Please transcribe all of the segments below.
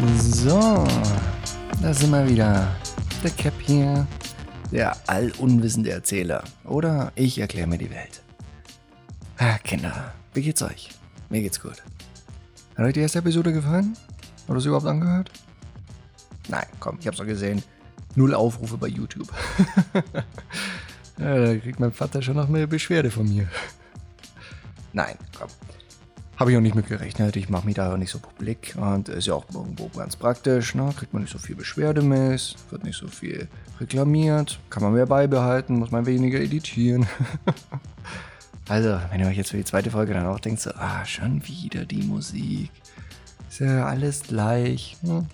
So, da sind wir wieder. Der Cap hier, der allunwissende Erzähler. Oder ich erkläre mir die Welt. Ah, Kinder, wie geht's euch? Mir geht's gut. Hat euch die erste Episode gefallen? Oder es überhaupt angehört? Nein, komm, ich hab's doch gesehen. Null Aufrufe bei YouTube. ja, da kriegt mein Vater schon noch eine Beschwerde von mir. Nein, komm. Habe ich auch nicht mit gerechnet. Ich mache mich da auch nicht so publik und ist ja auch irgendwo ganz praktisch. Ne? Kriegt man nicht so viel Beschwerdemails, wird nicht so viel reklamiert, kann man mehr beibehalten, muss man weniger editieren. also, wenn ihr euch jetzt für die zweite Folge dann auch denkt, so, ah, schon wieder die Musik. Ist ja alles gleich. Ne?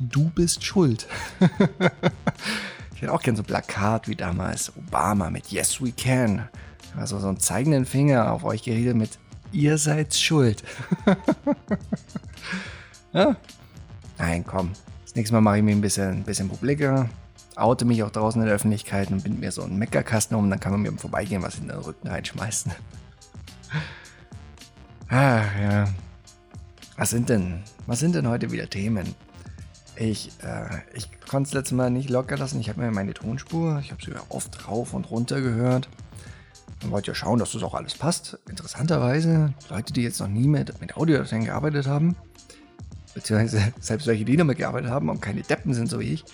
Du bist schuld. ich hätte auch gern so ein Plakat wie damals Obama mit Yes We Can. Also so einen zeigenden Finger auf euch gerichtet mit ihr seid schuld. ja? Nein, komm. Das nächste Mal mache ich mich ein bisschen, ein bisschen publiker, oute mich auch draußen in der Öffentlichkeit und bind mir so einen Meckerkasten um, dann kann man mir im Vorbeigehen was in den Rücken reinschmeißen. Ach ja. Was sind denn, was sind denn heute wieder Themen? Ich, äh, ich konnte es letztes Mal nicht locker lassen. Ich habe mir meine Tonspur, ich habe sie ja oft rauf und runter gehört. Man wollte ja schauen, dass das auch alles passt. Interessanterweise, Leute, die jetzt noch nie mit, mit Audiodateien gearbeitet haben, beziehungsweise selbst welche, die damit gearbeitet haben und keine Deppen sind, so wie ich,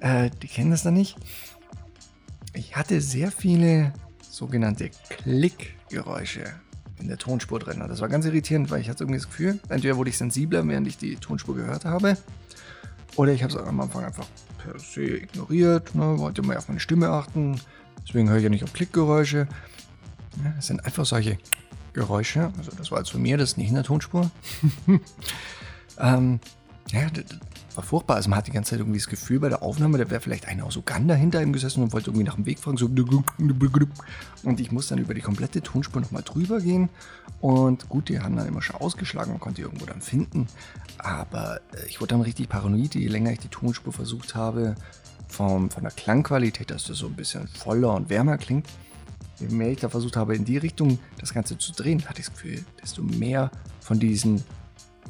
äh, die kennen das dann nicht. Ich hatte sehr viele sogenannte Klickgeräusche in der Tonspur drin. Das war ganz irritierend, weil ich hatte irgendwie das Gefühl, entweder wurde ich sensibler, während ich die Tonspur gehört habe, oder ich habe es am Anfang einfach per se ignoriert, ne, wollte mal auf meine Stimme achten, Deswegen höre ich ja nicht auf Klickgeräusche. Ja, das sind einfach solche Geräusche. Also das war jetzt von mir, das ist nicht in der Tonspur. ähm, ja, das war furchtbar. Also man hat die ganze Zeit irgendwie das Gefühl bei der Aufnahme, da wäre vielleicht einer aus Uganda hinter ihm gesessen und wollte irgendwie nach dem Weg fragen. So und ich muss dann über die komplette Tonspur nochmal drüber gehen. Und gut, die haben dann immer schon ausgeschlagen, man konnte die irgendwo dann finden. Aber äh, ich wurde dann richtig paranoid, je länger ich die Tonspur versucht habe, vom, von der Klangqualität, dass das so ein bisschen voller und wärmer klingt. Je mehr ich da versucht habe, in die Richtung das Ganze zu drehen, hatte ich das Gefühl, desto mehr von diesen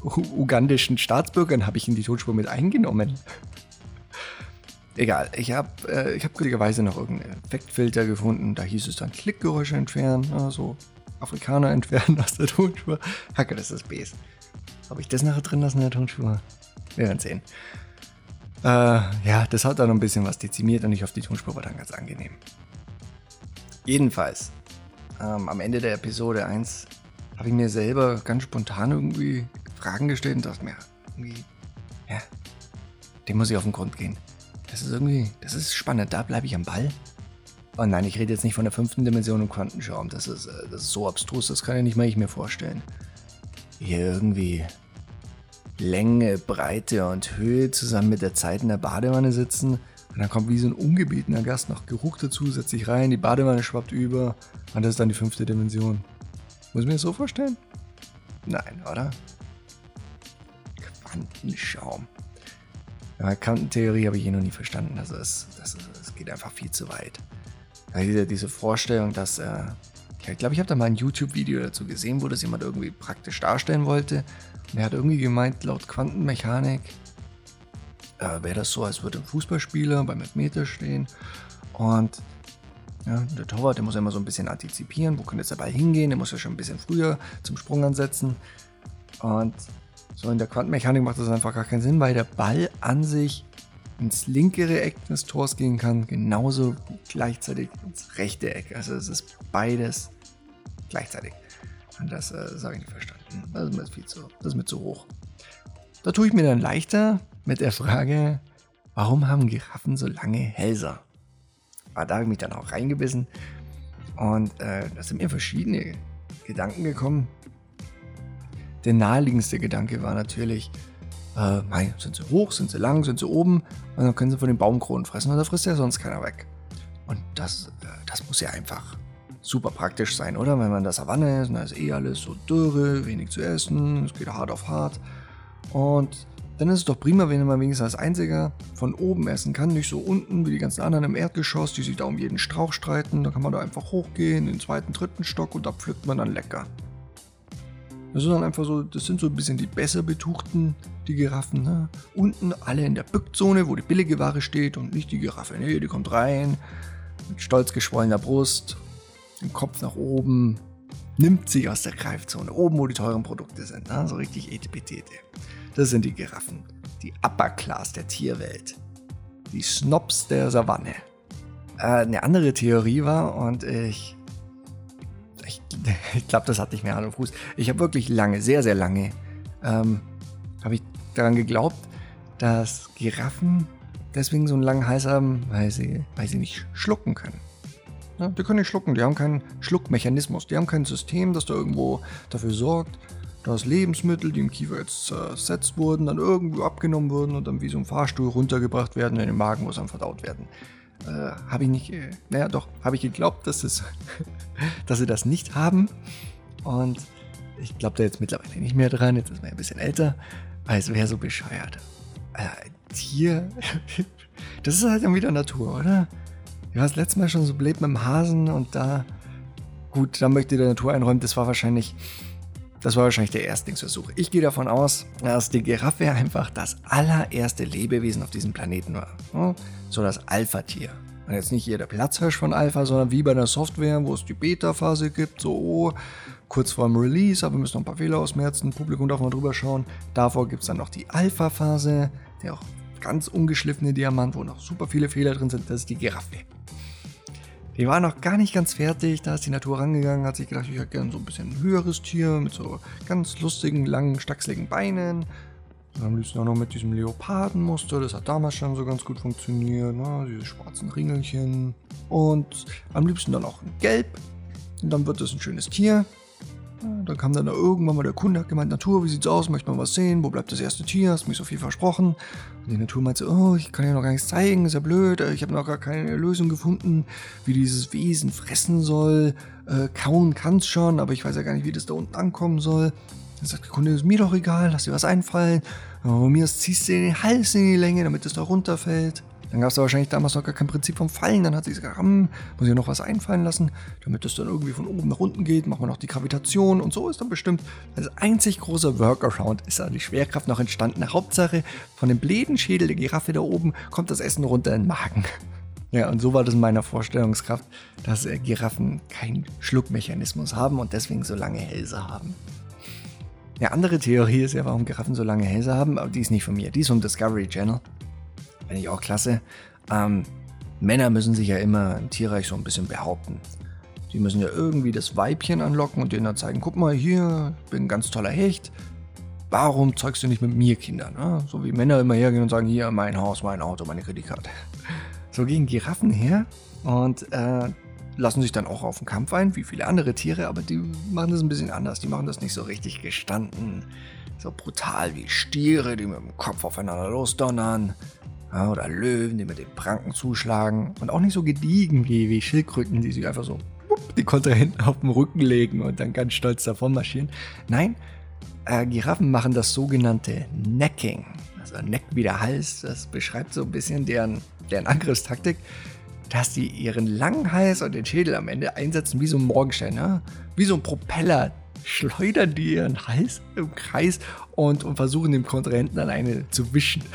ugandischen Staatsbürgern habe ich in die Tonspur mit eingenommen. Egal, ich habe äh, hab glücklicherweise noch irgendeinen Effektfilter gefunden. Da hieß es dann Klickgeräusche entfernen, also Afrikaner entfernen aus der Tonspur. Hacke, das ist Bs. Habe ich das nachher drin lassen in der Tonspur? Wir werden sehen. Äh, ja, das hat dann ein bisschen was dezimiert und ich hoffe, die Tonspur war dann ganz angenehm. Jedenfalls, ähm, am Ende der Episode 1 habe ich mir selber ganz spontan irgendwie Fragen gestellt und dachte mir, irgendwie, ja, dem muss ich auf den Grund gehen. Das ist irgendwie, das ist spannend, da bleibe ich am Ball. Oh nein, ich rede jetzt nicht von der fünften Dimension im Quantenschaum. Das ist, äh, das ist so abstrus, das kann ja nicht mal ich mir vorstellen. Hier irgendwie Länge, Breite und Höhe zusammen mit der Zeit in der Badewanne sitzen. Und dann kommt wie so ein ungebetener Gast noch Geruch dazu, setzt sich rein, die Badewanne schwappt über und das ist dann die fünfte Dimension. Muss ich mir das so vorstellen? Nein, oder? Quantenschaum. Ja, Quantentheorie habe ich eh noch nie verstanden. Also es, das, ist, das geht einfach viel zu weit. Ja, diese, diese Vorstellung, dass äh, ich glaube, ich habe da mal ein YouTube-Video dazu gesehen, wo das jemand irgendwie praktisch darstellen wollte. Er hat irgendwie gemeint, laut Quantenmechanik äh, wäre das so, als würde ein Fußballspieler beim Elfmeter stehen und ja, der Torwart, der muss ja immer so ein bisschen antizipieren, wo könnte jetzt der Ball hingehen, der muss ja schon ein bisschen früher zum Sprung ansetzen. Und so in der Quantenmechanik macht das einfach gar keinen Sinn, weil der Ball an sich ins linkere Eck des Tors gehen kann, genauso gleichzeitig ins rechte Eck. Also es ist beides gleichzeitig. Das, äh, das habe ich nicht verstanden. Das ist mir viel zu, das ist mir zu hoch. Da tue ich mir dann leichter mit der Frage, warum haben Giraffen so lange Hälser? Aber ah, da habe ich mich dann auch reingebissen. Und äh, da sind mir verschiedene Gedanken gekommen. Der naheliegendste Gedanke war natürlich, äh, nein, sind sie hoch, sind sie lang, sind sie oben und dann können sie von den Baumkronen fressen und da frisst ja sonst keiner weg. Und das, äh, das muss ja einfach super praktisch sein, oder? Wenn man in der Savanne ist, da ist eh alles so dürre, wenig zu essen, es geht hart auf hart. Und dann ist es doch prima, wenn man wenigstens als Einziger von oben essen kann, nicht so unten wie die ganzen anderen im Erdgeschoss, die sich da um jeden Strauch streiten. Da kann man da einfach hochgehen, in den zweiten, dritten Stock und da pflückt man dann lecker. Das sind dann einfach so, das sind so ein bisschen die besser betuchten die Giraffen. Ne? Unten alle in der Bückzone, wo die billige Ware steht und nicht die Giraffe. Nee, die kommt rein mit stolz geschwollener Brust, den Kopf nach oben, nimmt sich aus der Greifzone, oben wo die teuren Produkte sind. Ne? So richtig etipetete. Das sind die Giraffen. Die Upper Class der Tierwelt. Die Snobs der Savanne. Äh, eine andere Theorie war, und ich. Ich, ich glaube, das hatte ich mir Hand und Fuß. Ich habe wirklich lange, sehr, sehr lange, ähm, habe ich daran geglaubt, dass Giraffen deswegen so einen langen Hals haben, weil sie, weil sie nicht schlucken können. Ja, die können nicht schlucken, die haben keinen Schluckmechanismus, die haben kein System, das da irgendwo dafür sorgt, dass Lebensmittel, die im Kiefer jetzt zersetzt wurden, dann irgendwo abgenommen wurden und dann wie so ein Fahrstuhl runtergebracht werden in den Magen, muss dann verdaut werden. Äh, habe ich nicht, äh, naja doch, habe ich geglaubt, dass, das, dass sie das nicht haben. Und ich glaube da jetzt mittlerweile nicht mehr dran, jetzt ist man ein bisschen älter, weil es wäre so bescheuert. Äh, Tier, das ist halt dann wieder Natur, oder? Ja, das letzte Mal schon so blöd mit dem Hasen und da, gut, da möchte der Natur einräumen, das war wahrscheinlich, das war wahrscheinlich der Erstlingsversuch. Ich gehe davon aus, dass die Giraffe einfach das allererste Lebewesen auf diesem Planeten war. So das Alpha-Tier. Und jetzt nicht hier der Platzhirsch von Alpha, sondern wie bei der Software, wo es die Beta-Phase gibt, so oh, kurz vorm Release, aber wir müssen noch ein paar Fehler ausmerzen, Publikum darf mal drüber schauen. Davor gibt es dann noch die Alpha-Phase, der auch ganz ungeschliffene Diamant, wo noch super viele Fehler drin sind, das ist die Giraffe. Die war noch gar nicht ganz fertig, da ist die Natur rangegangen, hat sich gedacht, ich hätte gerne so ein bisschen ein höheres Tier mit so ganz lustigen, langen, stachseligen Beinen. Und am liebsten auch noch mit diesem Leopardenmuster, das hat damals schon so ganz gut funktioniert, ne? diese schwarzen Ringelchen. Und am liebsten dann auch in Gelb. Und dann wird es ein schönes Tier. Dann kam dann irgendwann mal der Kunde, hat gemeint, Natur, wie sieht's aus? Möchte man was sehen? Wo bleibt das erste Tier? Hast mich so viel versprochen. Und die Natur meinte, oh, ich kann ja noch gar nichts zeigen, ist ja blöd. Ich habe noch gar keine Lösung gefunden, wie dieses Wesen fressen soll. Äh, kauen kann's schon, aber ich weiß ja gar nicht, wie das da unten ankommen soll. Dann sagt der Kunde, ist mir doch egal, lass dir was einfallen. Aber mir ziehst du den Hals in die Länge, damit es da runterfällt. Dann gab es da wahrscheinlich damals noch gar kein Prinzip vom Fallen. Dann hat sie gesagt, hm, muss ich noch was einfallen lassen, damit es dann irgendwie von oben nach unten geht. Machen wir noch die Gravitation und so ist dann bestimmt als einzig großer Workaround ist da die Schwerkraft noch entstanden. Hauptsache, von dem bläden Schädel der Giraffe da oben kommt das Essen runter in den Magen. Ja, und so war das in meiner Vorstellungskraft, dass äh, Giraffen keinen Schluckmechanismus haben und deswegen so lange Hälse haben. Eine andere Theorie ist ja, warum Giraffen so lange Hälse haben, aber die ist nicht von mir, die ist vom Discovery Channel. Finde ich auch klasse. Ähm, Männer müssen sich ja immer im Tierreich so ein bisschen behaupten. Die müssen ja irgendwie das Weibchen anlocken und denen dann zeigen, guck mal hier, ich bin ein ganz toller Hecht. Warum zeugst du nicht mit mir Kinder? Ne? So wie Männer immer hergehen und sagen, hier mein Haus, mein Auto, meine Kreditkarte. So gehen Giraffen her und äh, lassen sich dann auch auf den Kampf ein, wie viele andere Tiere, aber die machen das ein bisschen anders. Die machen das nicht so richtig gestanden, so brutal wie Stiere, die mit dem Kopf aufeinander losdonnern ja, oder Löwen, die mit den Pranken zuschlagen. Und auch nicht so gediegen wie, wie Schildkröten, die sich einfach so die Kontrahenten auf den Rücken legen und dann ganz stolz davon marschieren. Nein, äh, Giraffen machen das sogenannte Necking. Also Neck wie der Hals, das beschreibt so ein bisschen deren, deren Angriffstaktik, dass die ihren langen Hals und den Schädel am Ende einsetzen wie so ein Morgenstern, ja? wie so ein Propeller schleudern die ihren Hals im Kreis und, und versuchen dem Kontrahenten dann eine zu wischen.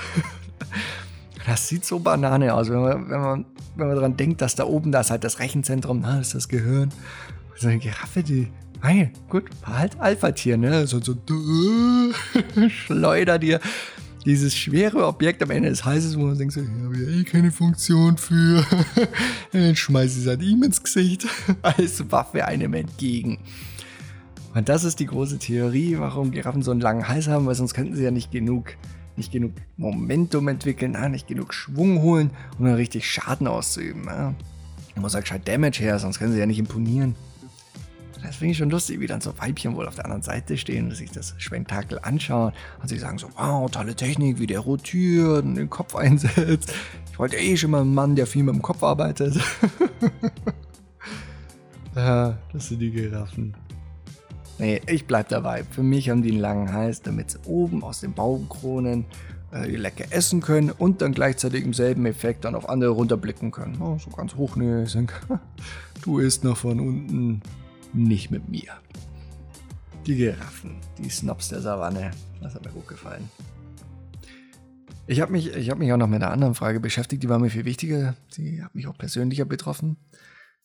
Das sieht so Banane aus, wenn man, wenn man, wenn man daran denkt, dass da oben, da halt das Rechenzentrum, das ist das Gehirn. So eine Giraffe, die, hey, gut, halt Alpha-Tier, ne? So, so, schleuder dir dieses schwere Objekt am Ende des Halses, wo man denkt, so, ich habe ja eh keine Funktion für. Dann schmeißt es halt ihm ins Gesicht als Waffe einem entgegen. Und das ist die große Theorie, warum Giraffen so einen langen Hals haben, weil sonst könnten sie ja nicht genug nicht genug Momentum entwickeln, nicht genug Schwung holen, um dann richtig Schaden auszuüben. Da muss halt gescheit Damage her, sonst können sie ja nicht imponieren. Das finde ich schon lustig, wie dann so Weibchen wohl auf der anderen Seite stehen und sich das Schwentakel anschauen und sich sagen so, wow, tolle Technik, wie der rotiert und den Kopf einsetzt. Ich wollte eh schon mal einen Mann, der viel mit dem Kopf arbeitet. ja, das sind die Giraffen. Nee, ich bleib dabei. Für mich haben die einen langen Hals, damit sie oben aus den Baumkronen äh, lecker essen können und dann gleichzeitig im selben Effekt dann auf andere runterblicken können. Oh, so ganz hochnäsig. Du isst noch von unten. Nicht mit mir. Die Giraffen, die Snobs der Savanne. Das hat mir gut gefallen. Ich habe mich, hab mich auch noch mit einer anderen Frage beschäftigt, die war mir viel wichtiger. Die hat mich auch persönlicher betroffen.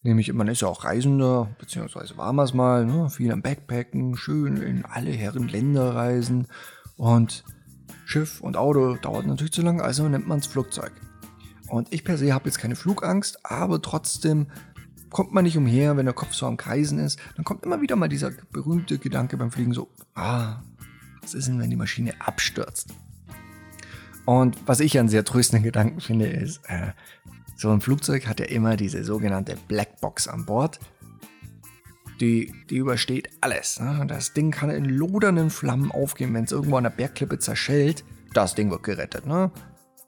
Nämlich, man ist ja auch Reisender, beziehungsweise war man es mal, ne? viel am Backpacken, schön in alle Herren Länder reisen. Und Schiff und Auto dauert natürlich zu lange, also nimmt man das Flugzeug. Und ich per se habe jetzt keine Flugangst, aber trotzdem kommt man nicht umher, wenn der Kopf so am Kreisen ist. Dann kommt immer wieder mal dieser berühmte Gedanke beim Fliegen so, ah, was ist denn, wenn die Maschine abstürzt? Und was ich einen sehr tröstenden Gedanken finde, ist, äh, so ein Flugzeug hat ja immer diese sogenannte Blackbox an Bord. Die, die übersteht alles. Ne? Das Ding kann in lodernden Flammen aufgehen, wenn es irgendwo an der Bergklippe zerschellt. Das Ding wird gerettet. Ne?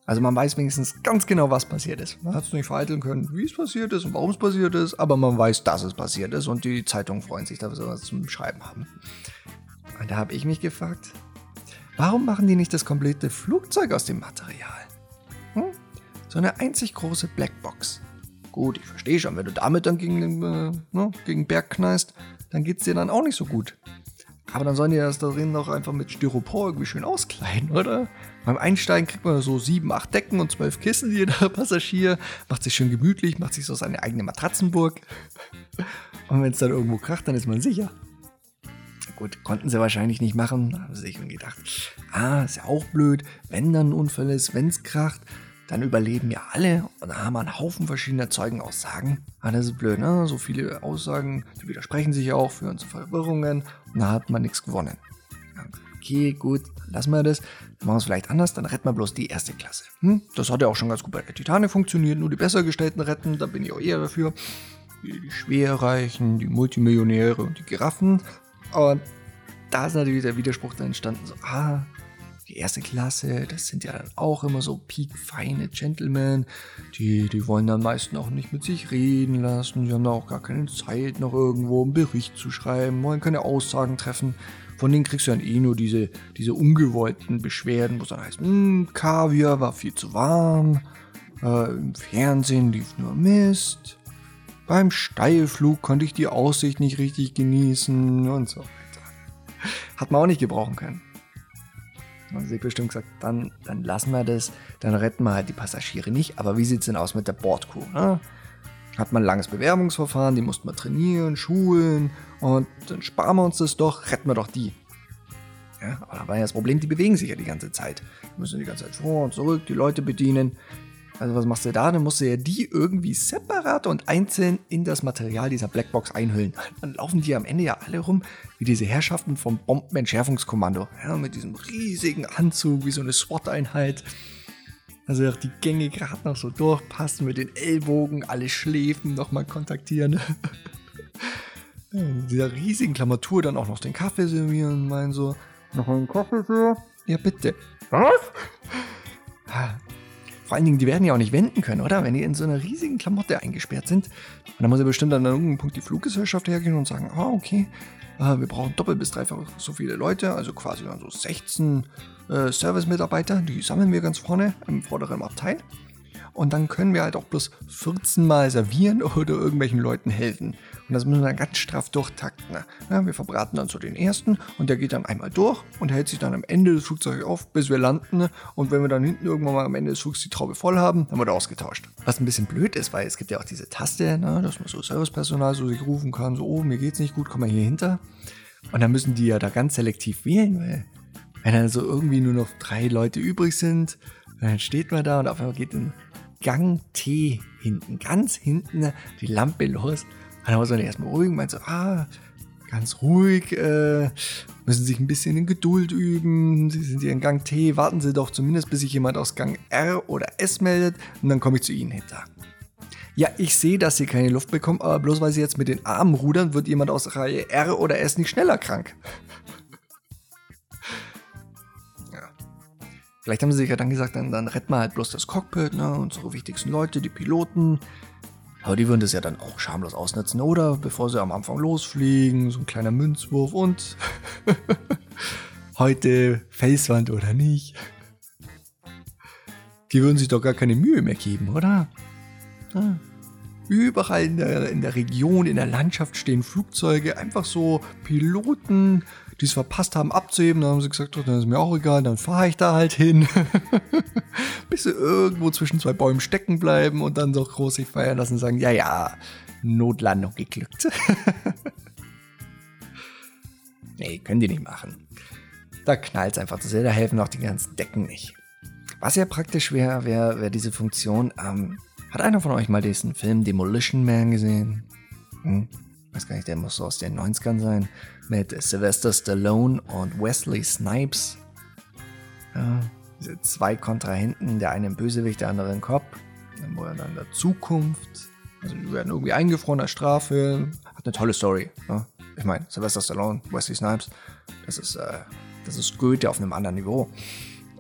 Also man weiß wenigstens ganz genau, was passiert ist. Man hat es nicht vereiteln können, wie es passiert ist und warum es passiert ist, aber man weiß, dass es passiert ist und die Zeitungen freuen sich, dass wir sowas zum Schreiben haben. Und da habe ich mich gefragt, Warum machen die nicht das komplette Flugzeug aus dem Material? So eine einzig große Blackbox. Gut, ich verstehe schon, wenn du damit dann gegen, äh, ne, gegen Berg knallst, dann geht es dir dann auch nicht so gut. Aber dann sollen die das darin doch einfach mit Styropor irgendwie schön auskleiden, oder? Beim Einsteigen kriegt man so sieben, acht Decken und zwölf Kissen, jeder Passagier. Macht sich schön gemütlich, macht sich so seine eigene Matratzenburg. Und wenn es dann irgendwo kracht, dann ist man sicher. Gut, konnten sie wahrscheinlich nicht machen. Haben sie sich gedacht, ah, ist ja auch blöd. Wenn dann ein Unfall ist, wenn es kracht, dann überleben ja alle. Und da haben wir einen Haufen verschiedener Zeugenaussagen. Ah, das ist blöd, ne? So viele Aussagen, die widersprechen sich auch, führen zu Verwirrungen. Und da hat man nichts gewonnen. Okay, gut, dann lassen wir das. Dann machen wir es vielleicht anders, dann retten wir bloß die erste Klasse. Hm? Das hat ja auch schon ganz gut bei der Titanic funktioniert. Nur die besser gestellten retten, da bin ich auch eher dafür. Die Schwerreichen, die Multimillionäre und die Giraffen. Und da ist natürlich der Widerspruch dann entstanden, so, ah, die erste Klasse, das sind ja dann auch immer so peak-feine Gentlemen, die, die wollen dann meistens auch nicht mit sich reden lassen, die haben da auch gar keine Zeit, noch irgendwo einen Bericht zu schreiben, wollen keine Aussagen treffen. Von denen kriegst du dann eh nur diese, diese ungewollten Beschwerden, wo es dann heißt, hm, Kaviar war viel zu warm, äh, im Fernsehen lief nur Mist, beim Steilflug konnte ich die Aussicht nicht richtig genießen und so weiter. Hat man auch nicht gebrauchen können. Haben sie bestimmt gesagt, dann, dann lassen wir das, dann retten wir halt die Passagiere nicht. Aber wie sieht es denn aus mit der Bordcrew? Ne? Hat man ein langes Bewerbungsverfahren, die mussten wir trainieren, schulen und dann sparen wir uns das doch, retten wir doch die. Ja, aber da war ja das Problem, die bewegen sich ja die ganze Zeit. Die müssen die ganze Zeit vor und zurück, die Leute bedienen. Also was machst du da? Dann musst du ja die irgendwie separat und einzeln in das Material dieser Blackbox einhüllen. Dann laufen die am Ende ja alle rum wie diese Herrschaften vom Bombenentschärfungskommando. Ja, mit diesem riesigen Anzug, wie so eine SWAT-Einheit. Also die Gänge gerade noch so durchpassen mit den Ellbogen, alle Schläfen nochmal kontaktieren. In dieser riesigen Klammertour dann auch noch den Kaffee servieren und meinen so, noch einen Kaffee für? Ja, bitte. Was? Vor allen Dingen, die werden ja auch nicht wenden können, oder? Wenn die in so einer riesigen Klamotte eingesperrt sind. Und dann muss ja bestimmt an irgendeinem Punkt die Fluggesellschaft hergehen und sagen, ah, okay, äh, wir brauchen doppelt bis dreifach so viele Leute, also quasi dann so 16 äh, Service-Mitarbeiter, die sammeln wir ganz vorne im vorderen Abteil. Und dann können wir halt auch bloß 14 Mal servieren oder irgendwelchen Leuten helfen. Und das müssen wir dann ganz straff durchtakten. Ja, wir verbraten dann so den ersten und der geht dann einmal durch und hält sich dann am Ende des Flugzeugs auf, bis wir landen. Und wenn wir dann hinten irgendwann mal am Ende des Flugs die Traube voll haben, dann wird er ausgetauscht. Was ein bisschen blöd ist, weil es gibt ja auch diese Taste, ne, dass man so Servicepersonal so sich rufen kann, so, oh, mir geht's nicht gut, komm mal hier hinter. Und dann müssen die ja da ganz selektiv wählen, weil wenn dann so irgendwie nur noch drei Leute übrig sind, dann steht man da und auf einmal geht ein Gang T hinten, ganz hinten die Lampe los. Und dann muss man erstmal ruhig, meint so, ah, ganz ruhig, äh, müssen sich ein bisschen in Geduld üben. Sie sind hier in Gang T, warten Sie doch zumindest, bis sich jemand aus Gang R oder S meldet und dann komme ich zu Ihnen hinter. Ja, ich sehe, dass Sie keine Luft bekommen, aber bloß weil Sie jetzt mit den Armen rudern, wird jemand aus Reihe R oder S nicht schneller krank. Vielleicht haben sie sich ja dann gesagt, dann, dann retten wir halt bloß das Cockpit, ne, unsere wichtigsten Leute, die Piloten. Aber die würden das ja dann auch schamlos ausnutzen, oder? Bevor sie am Anfang losfliegen, so ein kleiner Münzwurf und heute Felswand oder nicht. Die würden sich doch gar keine Mühe mehr geben, oder? Ja. Überall in der, in der Region, in der Landschaft stehen Flugzeuge, einfach so Piloten, die es verpasst haben abzuheben. Dann haben sie gesagt, oh, dann ist mir auch egal, dann fahre ich da halt hin. Bis sie irgendwo zwischen zwei Bäumen stecken bleiben und dann doch groß sich feiern lassen und sagen, ja, ja, Notlandung geglückt. nee, können die nicht machen. Da knallt es einfach zu sehr, da helfen auch die ganzen Decken nicht. Was ja praktisch wäre, wäre wär diese Funktion. Ähm, hat einer von euch mal diesen Film Demolition Man gesehen? Hm? Weiß gar nicht, der muss so aus den 90ern sein. Mit Sylvester Stallone und Wesley Snipes. Ja, diese zwei Kontrahenten, der eine im Bösewicht, der andere im Kopf. Dann wo er dann in der Zukunft. Also die werden irgendwie eingefroren als Strafe. Hat eine tolle Story. Ne? Ich meine, Sylvester Stallone, Wesley Snipes, das ist, äh, das ist Goethe auf einem anderen Niveau.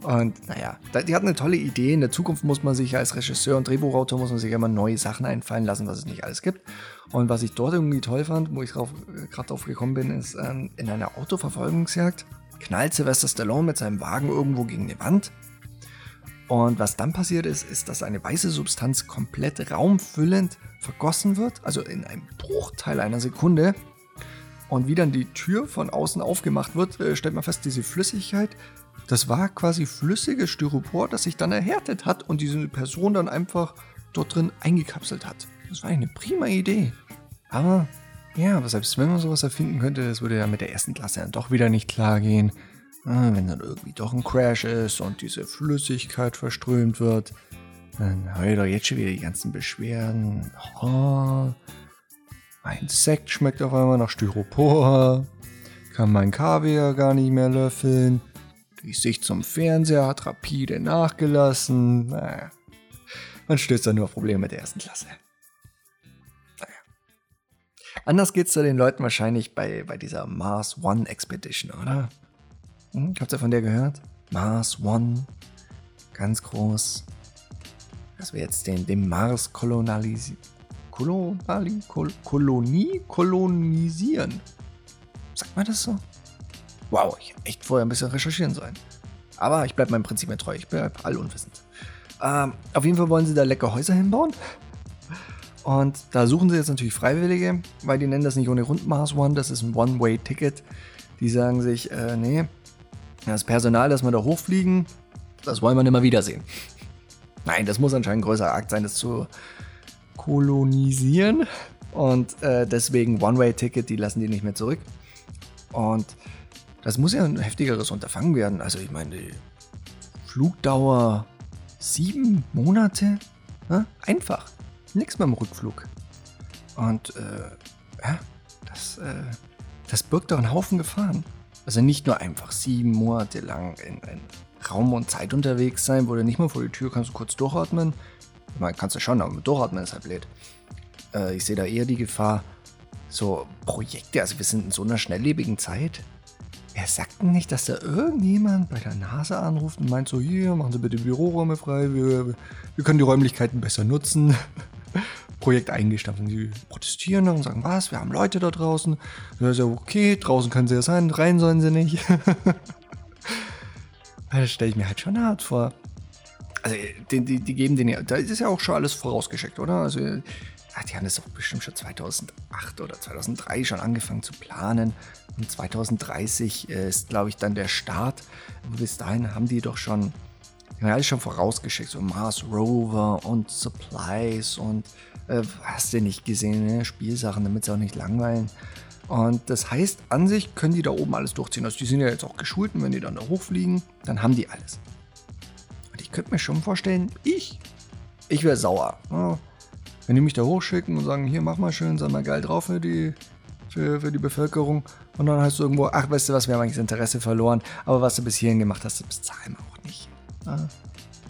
Und naja, die hatten eine tolle Idee. In der Zukunft muss man sich als Regisseur und Drehbuchautor muss man sich immer neue Sachen einfallen lassen, was es nicht alles gibt. Und was ich dort irgendwie toll fand, wo ich gerade drauf gekommen bin, ist ähm, in einer Autoverfolgungsjagd knallt Sylvester Stallone mit seinem Wagen irgendwo gegen eine Wand. Und was dann passiert ist, ist, dass eine weiße Substanz komplett raumfüllend vergossen wird, also in einem Bruchteil einer Sekunde. Und wie dann die Tür von außen aufgemacht wird, äh, stellt man fest, diese Flüssigkeit das war quasi flüssiges Styropor, das sich dann erhärtet hat und diese Person dann einfach dort drin eingekapselt hat. Das war eine prima Idee. Aber ja, selbst wenn man sowas erfinden könnte, das würde ja mit der ersten Klasse dann doch wieder nicht klar gehen. Ah, wenn dann irgendwie doch ein Crash ist und diese Flüssigkeit verströmt wird, dann habe ich doch jetzt schon wieder die ganzen Beschwerden. Oh, ein Sekt schmeckt auf einmal nach Styropor. Kann mein Kaviar gar nicht mehr löffeln. Die Sicht zum Fernseher hat rapide nachgelassen. Naja, man stößt da nur auf Probleme mit der ersten Klasse. Naja. Anders geht's zu den Leuten wahrscheinlich bei, bei dieser Mars One Expedition, oder? Hm, habt ihr von der gehört? Mars One. Ganz groß. Dass wir jetzt den, den Mars kolonialisieren. Kolonali Kol Kolonie kolonisieren. Sagt man das so? Wow, ich hätte echt vorher ein bisschen recherchieren sollen. Aber ich bleibe meinem Prinzip mehr treu. Ich bleibe allunwissend. Ähm, auf jeden Fall wollen sie da lecker Häuser hinbauen. Und da suchen sie jetzt natürlich Freiwillige, weil die nennen das nicht ohne Rundmaß One, das ist ein One-Way-Ticket. Die sagen sich, äh, nee, das Personal, das wir da hochfliegen, das wollen wir nicht wiedersehen. Nein, das muss anscheinend ein größerer Akt sein, das zu kolonisieren. Und äh, deswegen One-Way-Ticket, die lassen die nicht mehr zurück. Und das muss ja ein heftigeres Unterfangen werden. Also ich meine, Flugdauer sieben Monate? Ja, einfach. Nichts beim Rückflug. Und äh, ja, das, äh, das birgt doch einen Haufen Gefahren. Also nicht nur einfach sieben Monate lang in, in Raum und Zeit unterwegs sein, wo du nicht mal vor die Tür kannst du kurz durchatmen. Ich meine, kannst du schon, aber durchatmen ist halt blöd. Äh, ich sehe da eher die Gefahr, so Projekte, also wir sind in so einer schnelllebigen Zeit, er sagt nicht, dass da irgendjemand bei der NASA anruft und meint so, hier, machen Sie bitte Büroräume frei, wir, wir können die Räumlichkeiten besser nutzen. Projekt eingestampft. Und die protestieren und sagen, was, wir haben Leute da draußen. Das ist ja okay, draußen können sie ja sein, rein sollen sie nicht. das stelle ich mir halt schon hart vor. Also, die, die, die geben den ja, da ist ja auch schon alles vorausgeschickt, oder? Also, die haben das doch bestimmt schon 2008 oder 2003 schon angefangen zu planen. Und 2030 ist, glaube ich, dann der Start. Und bis dahin haben die doch schon, ja, alles schon vorausgeschickt, so Mars Rover und Supplies und äh, hast du nicht gesehen, ne? Spielsachen, damit sie auch nicht langweilen. Und das heißt, an sich können die da oben alles durchziehen. Also die sind ja jetzt auch geschult und wenn die dann da hochfliegen, dann haben die alles. Und ich könnte mir schon vorstellen, ich, ich wäre sauer. Ja, wenn die mich da hochschicken und sagen, hier mach mal schön, sei mal geil drauf für die, für, für die Bevölkerung. Und dann heißt du irgendwo, ach weißt du was, wir haben eigentlich das Interesse verloren, aber was du bis hierhin gemacht hast, das bezahlen wir auch nicht.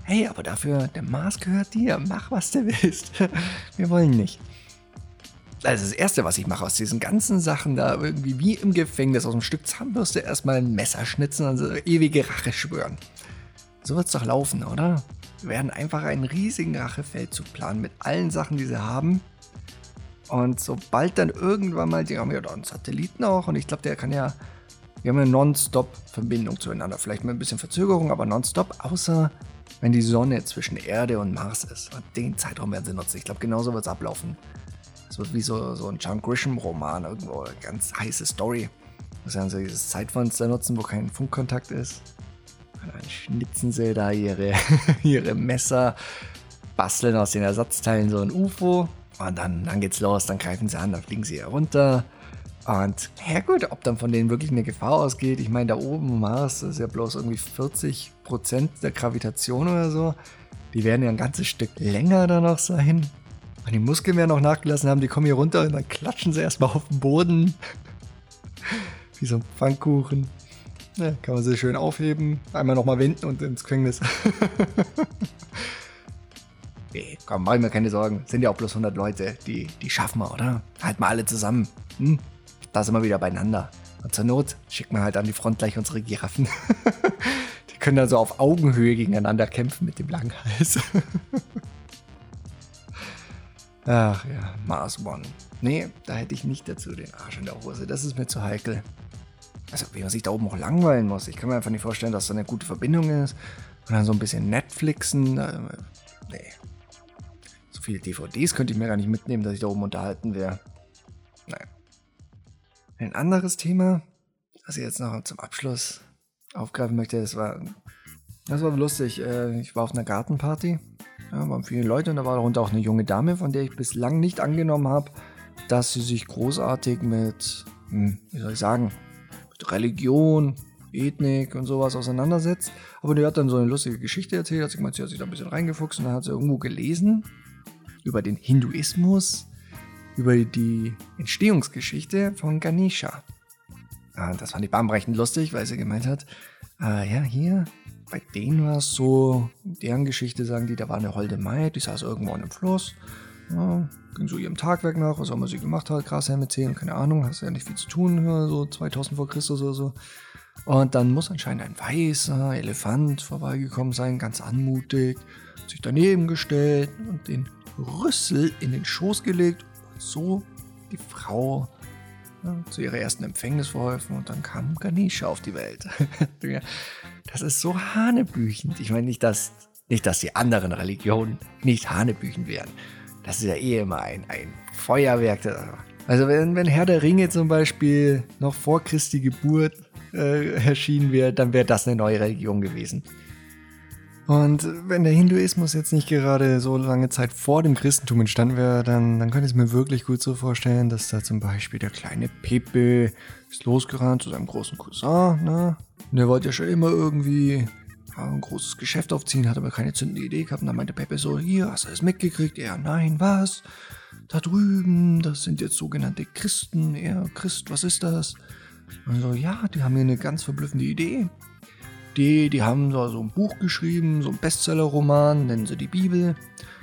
Hey, aber dafür, der Mars gehört dir, mach was du willst. Wir wollen nicht. Also das Erste, was ich mache aus diesen ganzen Sachen da, irgendwie wie im Gefängnis aus einem Stück Zahnbürste erstmal ein Messer schnitzen und so ewige Rache schwören. So wird's doch laufen, oder? Wir werden einfach einen riesigen Rachefeldzug planen mit allen Sachen, die sie haben. Und sobald dann irgendwann mal, die haben ja da einen Satelliten auch und ich glaube, der kann ja, wir haben eine Non-Stop-Verbindung zueinander. Vielleicht mit ein bisschen Verzögerung, aber non-stop, außer wenn die Sonne zwischen Erde und Mars ist. Und den Zeitraum werden sie nutzen. Ich glaube, genauso wird es ablaufen. Es wird wie so, so ein John Grisham-Roman, irgendwo eine ganz heiße Story. Muss ja so dieses Zeitfenster nutzen, wo kein Funkkontakt ist. Dann schnitzen sie da ihre, ihre Messer, basteln aus den Ersatzteilen so ein UFO. Und dann, dann geht's los, dann greifen sie an, dann fliegen sie herunter. Und ja gut, ob dann von denen wirklich eine Gefahr ausgeht. Ich meine, da oben Mars ist ja bloß irgendwie 40% der Gravitation oder so. Die werden ja ein ganzes Stück länger da noch sein. Und die Muskeln werden noch nachgelassen haben, die kommen hier runter und dann klatschen sie erstmal auf den Boden. Wie so ein Pfannkuchen. Ja, kann man sie schön aufheben, einmal nochmal wenden und ins Gefängnis. nee, komm, mach ich mir keine Sorgen. Sind ja auch bloß 100 Leute. Die, die schaffen wir, oder? Halt mal alle zusammen. Hm? da sind wir wieder beieinander. Und zur Not schicken wir halt an die Front gleich unsere Giraffen. die können dann so auf Augenhöhe gegeneinander kämpfen mit dem langen Hals. Ach ja, Mars One. Nee, da hätte ich nicht dazu den Arsch in der Hose. Das ist mir zu heikel. Also, wie man sich da oben auch langweilen muss. Ich kann mir einfach nicht vorstellen, dass da eine gute Verbindung ist. Und dann so ein bisschen Netflixen. Äh, nee. So viele DVDs könnte ich mir gar nicht mitnehmen, dass ich da oben unterhalten wäre. Nein. Ein anderes Thema, das ich jetzt noch zum Abschluss aufgreifen möchte, das war, das war lustig. Äh, ich war auf einer Gartenparty, ja, waren viele Leute und da war darunter auch eine junge Dame, von der ich bislang nicht angenommen habe, dass sie sich großartig mit, hm, wie soll ich sagen, Religion, Ethnik und sowas auseinandersetzt. Aber die hat dann so eine lustige Geschichte erzählt, hat sich gemeint, sie hat sich da ein bisschen reingefuchst und dann hat sie irgendwo gelesen über den Hinduismus über die Entstehungsgeschichte von Ganesha. Ah, das fand ich bahnbrechend lustig, weil sie gemeint hat, äh, ja, hier, bei denen war es so, deren Geschichte sagen die, da war eine holde Maid, die saß irgendwo an einem Fluss, ja, ging so ihrem Tagwerk nach, was auch immer sie gemacht hat, Grashelme zählen, keine Ahnung, hast ja nicht viel zu tun, so 2000 vor Christus oder so. Und dann muss anscheinend ein weißer Elefant vorbeigekommen sein, ganz anmutig, sich daneben gestellt und den Rüssel in den Schoß gelegt so die Frau ja, zu ihrer ersten Empfängnis verholfen und dann kam Ganesha auf die Welt. das ist so hanebüchend. Ich meine nicht, dass, nicht, dass die anderen Religionen nicht hanebüchend wären. Das ist ja eh immer ein, ein Feuerwerk. Also wenn, wenn Herr der Ringe zum Beispiel noch vor Christi Geburt äh, erschienen wäre, dann wäre das eine neue Religion gewesen. Und wenn der Hinduismus jetzt nicht gerade so lange Zeit vor dem Christentum entstanden wäre, dann, dann könnte ich es mir wirklich gut so vorstellen, dass da zum Beispiel der kleine Pepe ist losgerannt zu seinem großen Cousin, ne? Und der wollte ja schon immer irgendwie ein großes Geschäft aufziehen, hat aber keine zündende Idee gehabt. Und dann meinte Pepe so, hier, hast du das mitgekriegt? Er, nein, was? Da drüben, das sind jetzt sogenannte Christen. Er, Christ, was ist das? Und so, ja, die haben hier eine ganz verblüffende Idee. Die, die haben so, so ein Buch geschrieben, so ein Bestseller-Roman, nennen sie die Bibel.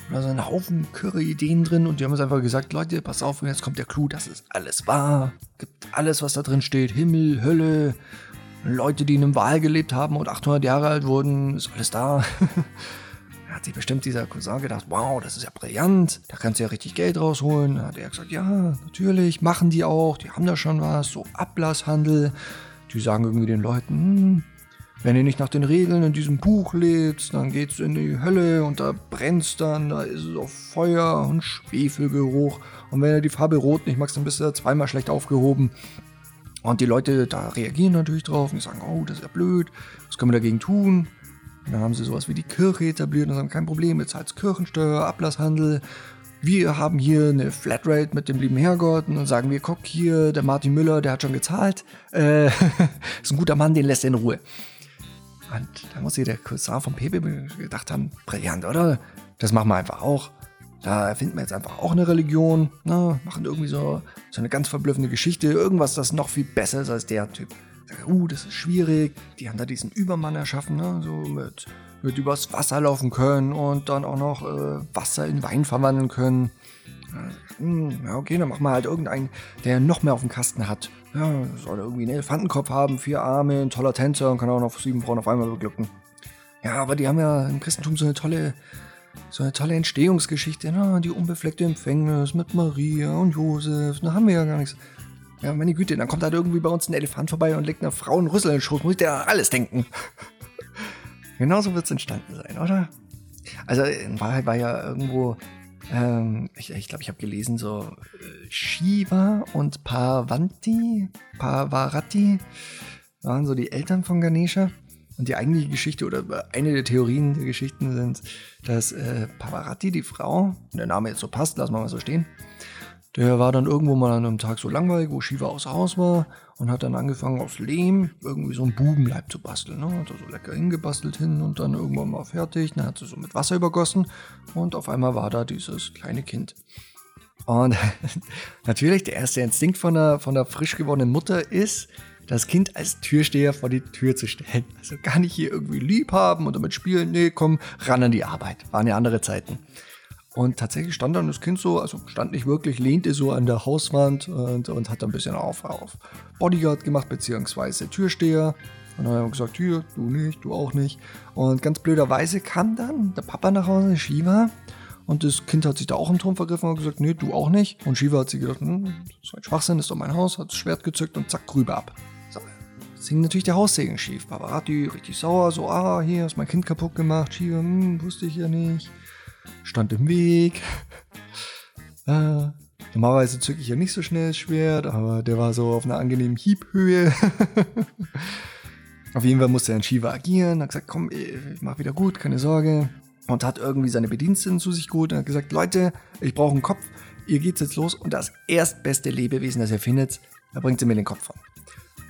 Und da sind ein Haufen Curry-Ideen drin und die haben uns einfach gesagt, Leute, pass auf, jetzt kommt der Clou, das ist alles wahr. Gibt alles, was da drin steht. Himmel, Hölle, Leute, die in einem Wal gelebt haben und 800 Jahre alt wurden, ist alles da. da hat sich bestimmt dieser Cousin gedacht, wow, das ist ja brillant, da kannst du ja richtig Geld rausholen. Da hat er gesagt, ja, natürlich, machen die auch, die haben da schon was, so Ablasshandel. Die sagen irgendwie den Leuten, hm, wenn ihr nicht nach den Regeln in diesem Buch lebt, dann geht's in die Hölle und da brennt's dann, da ist es auf Feuer und Schwefelgeruch. Und wenn ihr die Farbe Rot nicht magst, dann bist du zweimal schlecht aufgehoben. Und die Leute da reagieren natürlich drauf und sagen, oh, das ist ja blöd, was können wir dagegen tun? Und dann haben sie sowas wie die Kirche etabliert und sagen, kein Problem, jetzt halt Kirchensteuer, Ablasshandel. Wir haben hier eine Flatrate mit dem lieben Herrgott und dann sagen wir, guck hier, der Martin Müller, der hat schon gezahlt. Äh, ist ein guter Mann, den lässt er in Ruhe. Und da muss sich der Cousin von Pepe gedacht haben, brillant, oder? Das machen wir einfach auch. Da erfinden wir jetzt einfach auch eine Religion, ne? machen irgendwie so, so eine ganz verblüffende Geschichte, irgendwas, das noch viel besser ist als der Typ. Uh, das ist schwierig. Die haben da diesen Übermann erschaffen, ne? so mit, mit übers Wasser laufen können und dann auch noch äh, Wasser in Wein verwandeln können. Hm, ja, okay, dann machen wir halt irgendeinen, der noch mehr auf dem Kasten hat. Ja, soll irgendwie einen Elefantenkopf haben, vier Arme, ein toller Tänzer und kann auch noch sieben Frauen auf einmal beglücken. Ja, aber die haben ja im Christentum so eine tolle, so eine tolle Entstehungsgeschichte. Na, die unbefleckte Empfängnis mit Maria und Josef. Da haben wir ja gar nichts. Ja, meine Güte, dann kommt halt irgendwie bei uns ein Elefant vorbei und legt einer Frau einen Rüssel in den Schoß. Muss ich dir alles denken. Genauso wird es entstanden sein, oder? Also in Wahrheit war ja irgendwo ähm, ich glaube, ich, glaub, ich habe gelesen, so äh, Shiva und Parvanti, Parvarati waren so die Eltern von Ganesha. Und die eigentliche Geschichte oder eine der Theorien der Geschichten sind, dass äh, Parvati, die Frau, der Name jetzt so passt, lassen wir mal so stehen, der war dann irgendwo mal an einem Tag so langweilig, wo Shiva außer Haus war und hat dann angefangen aus Lehm irgendwie so einen Bubenleib zu basteln. Ne? Hat er so lecker hingebastelt hin und dann irgendwann mal fertig. Dann hat sie so mit Wasser übergossen und auf einmal war da dieses kleine Kind. Und natürlich, der erste Instinkt von der, von der frisch gewordenen Mutter ist, das Kind als Türsteher vor die Tür zu stellen. Also gar nicht hier irgendwie lieb haben und damit spielen. Nee, komm, ran an die Arbeit. Waren ja andere Zeiten. Und tatsächlich stand dann das Kind so, also stand nicht wirklich, lehnte so an der Hauswand und, und hat dann ein bisschen auf, auf Bodyguard gemacht, beziehungsweise Türsteher. Und dann haben wir gesagt, hier, du nicht, du auch nicht. Und ganz blöderweise kam dann der Papa nach Hause, Shiva. Und das Kind hat sich da auch im Turm vergriffen und gesagt, nee, du auch nicht. Und Shiva hat sich gedacht, hm, das ist ein Schwachsinn, das ist doch mein Haus, hat das Schwert gezückt und zack, rüber ab. Hing natürlich der Haussegen schief. Barbarati richtig sauer, so, ah, hier ist mein Kind kaputt gemacht. Shiva, hm, wusste ich ja nicht stand im Weg. äh, normalerweise zücke ich ja nicht so schnell das Schwert, aber der war so auf einer angenehmen Hiebhöhe. auf jeden Fall musste in Shiva agieren, hat gesagt, komm, ich mach wieder gut, keine Sorge. Und hat irgendwie seine Bediensteten zu sich geholt und hat gesagt, Leute, ich brauche einen Kopf, ihr geht's jetzt los und das erstbeste Lebewesen, das ihr findet, da bringt sie mir den Kopf von.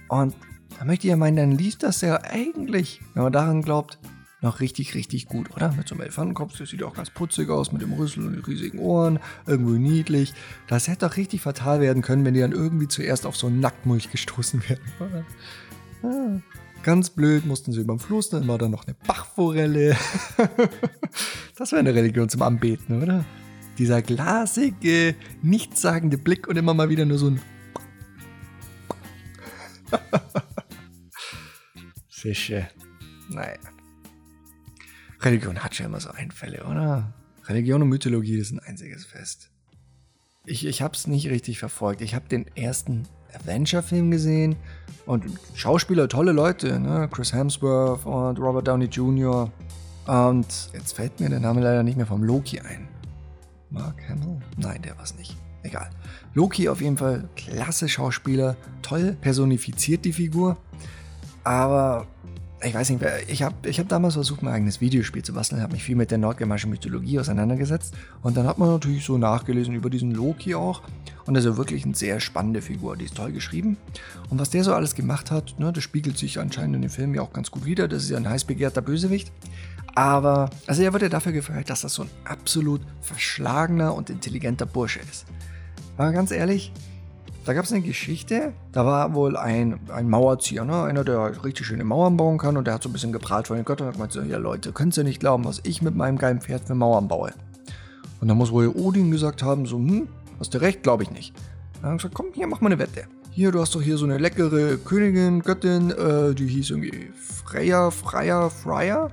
Und da möchte ich ja meinen, dann liest das ja eigentlich, wenn man daran glaubt, noch richtig, richtig gut, oder? Mit so einem Elefantenkopf, das sieht auch ganz putzig aus, mit dem Rüssel und den riesigen Ohren, irgendwie niedlich. Das hätte doch richtig fatal werden können, wenn die dann irgendwie zuerst auf so einen Nacktmulch gestoßen werden. Ah, ganz blöd, mussten sie über den Fluss, dann war da noch eine Bachforelle. das wäre eine Religion zum Anbeten, oder? Dieser glasige, nichtssagende Blick und immer mal wieder nur so ein Fische. Naja. Religion hat schon immer so Einfälle, oder? Religion und Mythologie ist ein einziges Fest. Ich, ich habe es nicht richtig verfolgt. Ich habe den ersten Avenger-Film gesehen und Schauspieler, tolle Leute, ne? Chris Hemsworth und Robert Downey Jr. Und jetzt fällt mir der Name leider nicht mehr vom Loki ein. Mark Hamill? Nein, der war es nicht. Egal. Loki auf jeden Fall klasse Schauspieler, toll personifiziert die Figur. Aber ich weiß nicht, ich habe ich hab damals versucht, mein eigenes Videospiel zu basteln, habe mich viel mit der nordgermanischen Mythologie auseinandergesetzt. Und dann hat man natürlich so nachgelesen über diesen Loki auch. Und ist ja wirklich eine sehr spannende Figur, die ist toll geschrieben. Und was der so alles gemacht hat, ne, das spiegelt sich anscheinend in dem Film ja auch ganz gut wieder, das ist ja ein heiß begehrter Bösewicht, aber also er wird ja dafür gefeiert, dass das so ein absolut verschlagener und intelligenter Bursche ist. Aber ganz ehrlich, da gab es eine Geschichte, da war wohl ein, ein Mauerzieher, ne? einer, der richtig schöne Mauern bauen kann und der hat so ein bisschen geprahlt von den Göttern und hat so, ja Leute, könnt ihr nicht glauben, was ich mit meinem geilen Pferd für Mauern baue. Und dann muss wohl Odin gesagt haben, so, hm, hast du recht, glaube ich nicht. Dann haben gesagt, komm, hier, mach mal eine Wette. Hier, du hast doch hier so eine leckere Königin, Göttin, äh, die hieß irgendwie Freya, Freya, Freya.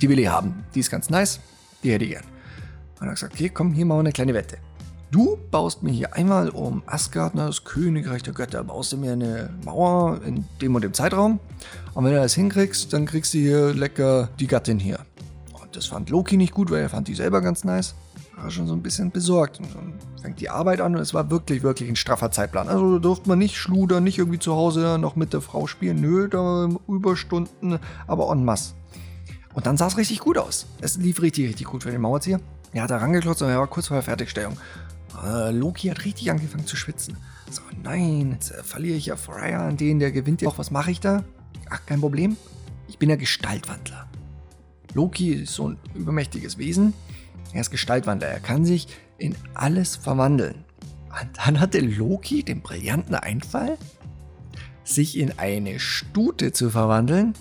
Die will ich haben, die ist ganz nice, die hätte ich gern. Und dann hat gesagt, okay, komm, hier machen wir eine kleine Wette. Du baust mir hier einmal um Asgard, ne, das Königreich der Götter, baust du mir eine Mauer in dem und dem Zeitraum. Und wenn du das hinkriegst, dann kriegst du hier lecker die Gattin hier. Und das fand Loki nicht gut, weil er fand die selber ganz nice. War schon so ein bisschen besorgt. Und dann fängt die Arbeit an und es war wirklich, wirklich ein straffer Zeitplan. Also da durfte man nicht schludern, nicht irgendwie zu Hause noch mit der Frau spielen. Nö, da Überstunden, aber en masse. Und dann sah es richtig gut aus. Es lief richtig, richtig gut für den Mauerzieher. Er hat da rangeklotzt und er war kurz vor der Fertigstellung. Äh, Loki hat richtig angefangen zu schwitzen. So, nein, jetzt äh, verliere ich ja Freya an den, der gewinnt ja auch. Was mache ich da? Ach, kein Problem. Ich bin ja Gestaltwandler. Loki ist so ein übermächtiges Wesen. Er ist Gestaltwandler. Er kann sich in alles verwandeln. Und dann hatte Loki den brillanten Einfall, sich in eine Stute zu verwandeln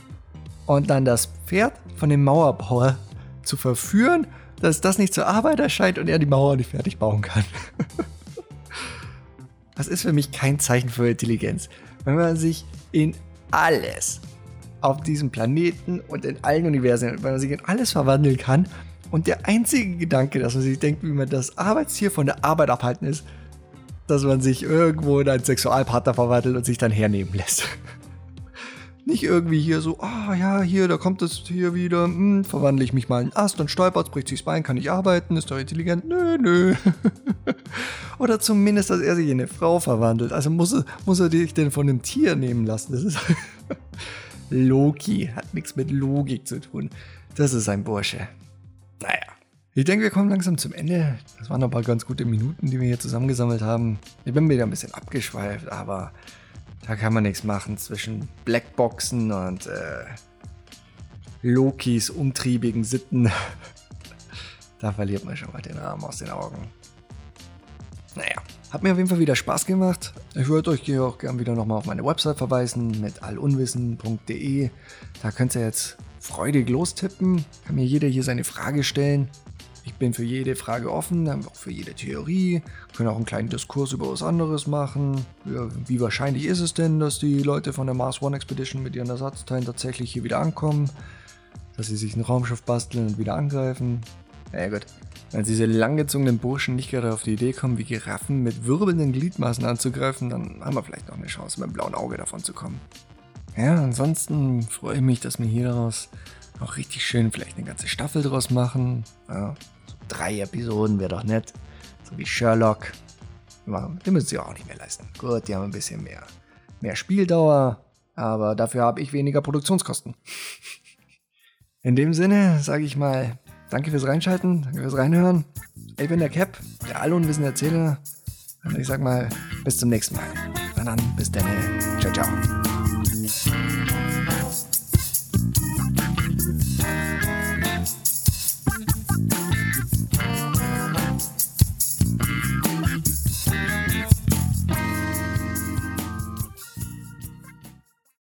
und dann das Pferd von dem Mauerbauer zu verführen dass das nicht zur Arbeit erscheint und er die Mauer nicht fertig bauen kann. das ist für mich kein Zeichen für Intelligenz. Wenn man sich in alles auf diesem Planeten und in allen Universen, wenn man sich in alles verwandeln kann und der einzige Gedanke, dass man sich denkt, wie man das Arbeitstier von der Arbeit abhalten ist, dass man sich irgendwo in einen Sexualpartner verwandelt und sich dann hernehmen lässt. Nicht irgendwie hier so, ah oh, ja, hier, da kommt es hier wieder, hm, verwandle ich mich mal in Ast und stolpert, bricht sich das Bein, kann ich arbeiten, ist doch intelligent. Nö, nö. Oder zumindest, dass er sich in eine Frau verwandelt. Also muss, muss er dich denn von einem Tier nehmen lassen. Das ist Loki, hat nichts mit Logik zu tun. Das ist ein Bursche. Naja. Ich denke, wir kommen langsam zum Ende. Das waren ein paar ganz gute Minuten, die wir hier zusammengesammelt haben. Ich bin wieder ein bisschen abgeschweift, aber da kann man nichts machen zwischen Blackboxen und äh, Lokis umtriebigen Sitten. da verliert man schon mal den Rahmen aus den Augen. Naja, hat mir auf jeden Fall wieder Spaß gemacht. Ich würde euch hier auch gerne wieder nochmal auf meine Website verweisen mit allunwissen.de. Da könnt ihr jetzt freudig lostippen. Kann mir jeder hier seine Frage stellen. Ich bin für jede Frage offen, auch für jede Theorie. Können auch einen kleinen Diskurs über was anderes machen. Wie wahrscheinlich ist es denn, dass die Leute von der Mars One Expedition mit ihren Ersatzteilen tatsächlich hier wieder ankommen? Dass sie sich ein Raumschiff basteln und wieder angreifen? Na ja, gut. Wenn diese langgezogenen Burschen nicht gerade auf die Idee kommen, wie Giraffen mit wirbelnden Gliedmaßen anzugreifen, dann haben wir vielleicht noch eine Chance, mit dem blauen Auge davon zu kommen. Ja, ansonsten freue ich mich, dass wir hier daraus auch richtig schön vielleicht eine ganze Staffel draus machen. Ja, drei Episoden wäre doch nett. So wie Sherlock. Die müssen sie auch nicht mehr leisten. Gut, die haben ein bisschen mehr, mehr Spieldauer, aber dafür habe ich weniger Produktionskosten. In dem Sinne sage ich mal, danke fürs Reinschalten, danke fürs Reinhören. Ich bin der Cap, der allunwissende Erzähler. Und ich sag mal, bis zum nächsten Mal. Na dann, bis dann. Ciao, ciao.